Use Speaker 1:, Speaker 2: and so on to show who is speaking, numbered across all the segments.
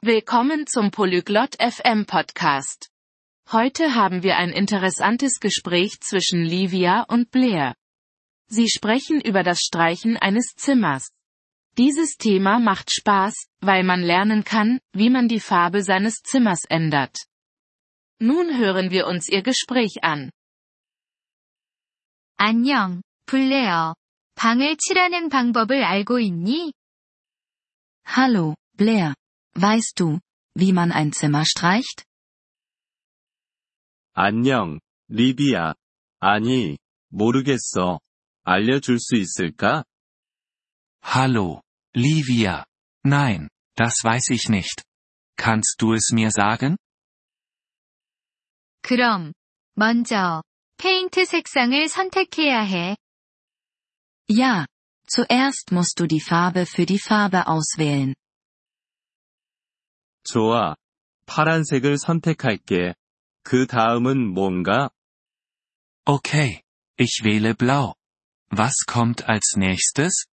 Speaker 1: Willkommen zum Polyglot FM Podcast. Heute haben wir ein interessantes Gespräch zwischen Livia und Blair. Sie sprechen über das Streichen eines Zimmers. Dieses Thema macht Spaß, weil man lernen kann, wie man die Farbe seines Zimmers ändert. Nun hören wir uns ihr Gespräch an.
Speaker 2: 안녕, 블레어. 방을 칠하는 방법을 알고 있니?
Speaker 3: Hallo, Blair. Weißt du, wie man ein Zimmer streicht?
Speaker 4: 안녕, 리비야. 아니, 모르겠어. 알려줄 수 있을까?
Speaker 5: Hallo, Livia. Nein, das weiß ich nicht. Kannst du es mir sagen?
Speaker 2: 그럼, 먼저, 페인트 색상을 선택해야 해.
Speaker 3: Ja. Zuerst musst du die Farbe für die Farbe auswählen.
Speaker 4: 좋아. 파란색을 선택할게. 그 다음은 뭔가?
Speaker 5: Okay. Ich wähle blau. Was kommt als nächstes?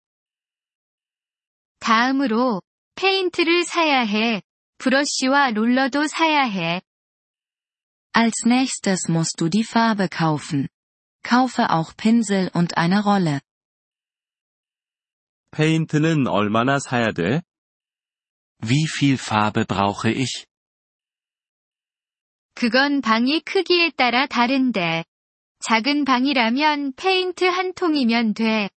Speaker 2: 다음으로, 페인트를 사야 해. 브러쉬와 롤러도 사야 해.
Speaker 3: Als nächstes musst du die Farbe kaufen. Kaufe auch Pinsel und eine Rolle.
Speaker 4: 페인트는 얼마나 사야 돼?
Speaker 5: Wie viel Farbe brauche ich?
Speaker 2: 그건 방이 크기에 따라 다른데. 작은 방이라면 페인트 한 통이면 돼.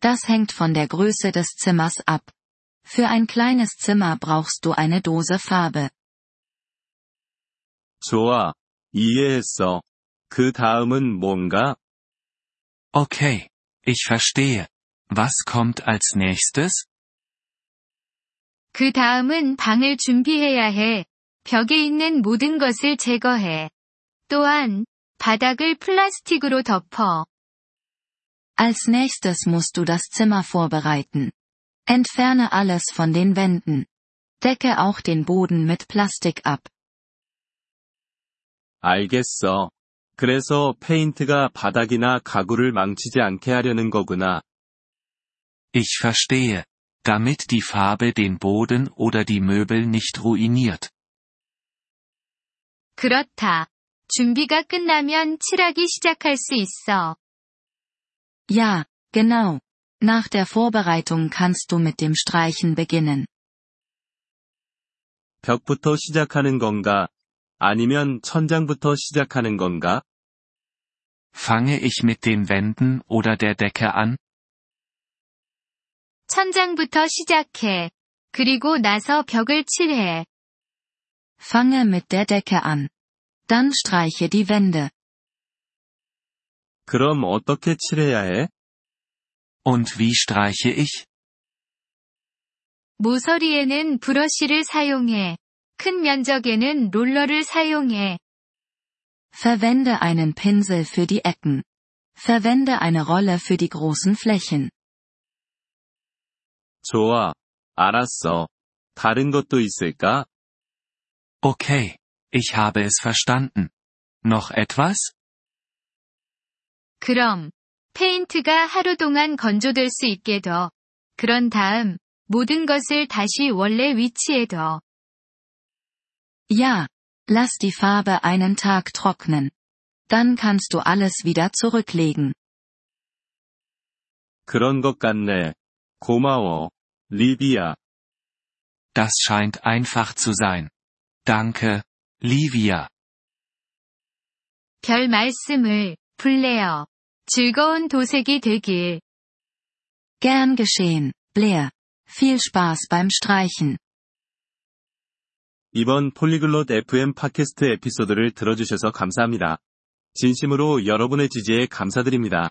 Speaker 3: Das hängt von der Größe des Zimmers ab. Für ein kleines Zimmer brauchst du eine Dose Farbe.
Speaker 4: 좋아. 이해했어. 그 다음은 뭔가?
Speaker 5: Okay. Ich verstehe. Was kommt als nächstes?
Speaker 2: 그 다음은 방을 준비해야 해. 벽에 있는 모든 것을 제거해. 또한, 바닥을 플라스틱으로 덮어.
Speaker 3: Als nächstes musst du das Zimmer vorbereiten. Entferne alles von den Wänden. Decke auch den Boden mit Plastik ab.
Speaker 4: 알겠어. 그래서 페인트가 바닥이나 가구를 망치지 않게 하려는 거구나.
Speaker 5: Ich verstehe. Damit die Farbe den Boden oder die Möbel nicht ruiniert.
Speaker 2: 그렇다. 준비가 끝나면 칠하기 시작할 수 있어.
Speaker 3: Ja, genau. Nach der Vorbereitung kannst du mit dem Streichen beginnen.
Speaker 4: 벽부터 시작하는 건가? 아니면 천장부터 시작하는 건가?
Speaker 5: Fange ich mit den Wänden oder der Decke an?
Speaker 2: 천장부터 시작해. 그리고 나서 벽을 칠해.
Speaker 3: Fange mit der Decke an. Dann streiche die Wände.
Speaker 4: 그럼 어떻게 칠해야 해?
Speaker 5: Und wie streiche ich?
Speaker 2: 모서리에는 브러쉬를 사용해. 큰 면적에는 롤러를 사용해.
Speaker 3: Verwende einen Pinsel für die Ecken. Verwende eine Rolle für die großen Flächen.
Speaker 4: 좋아. 알았어. 다른 것도 있을까?
Speaker 5: Okay. Ich habe es verstanden. Noch etwas?
Speaker 2: 그럼, 페인트가 하루 동안 건조될 수 있게 둬. 그런 다음, 모든 것을 다시 원래 위치에 둬.
Speaker 3: Ja. Lass die Farbe einen Tag trocknen. Dann kannst du alles wieder zurücklegen.
Speaker 4: 그런 것 같네. 고마워. 리비야.
Speaker 5: Das scheint einfach zu sein. Danke, Livia.
Speaker 2: 별 말씀을, 블레어. 즐거운 도색이 되길.
Speaker 3: Gern geschehen, Blair. Viel Spaß beim Streichen.
Speaker 4: 이번 폴리글롯 FM 팟캐스트 에피소드를 들어주셔서 감사합니다. 진심으로 여러분의 지지에 감사드립니다.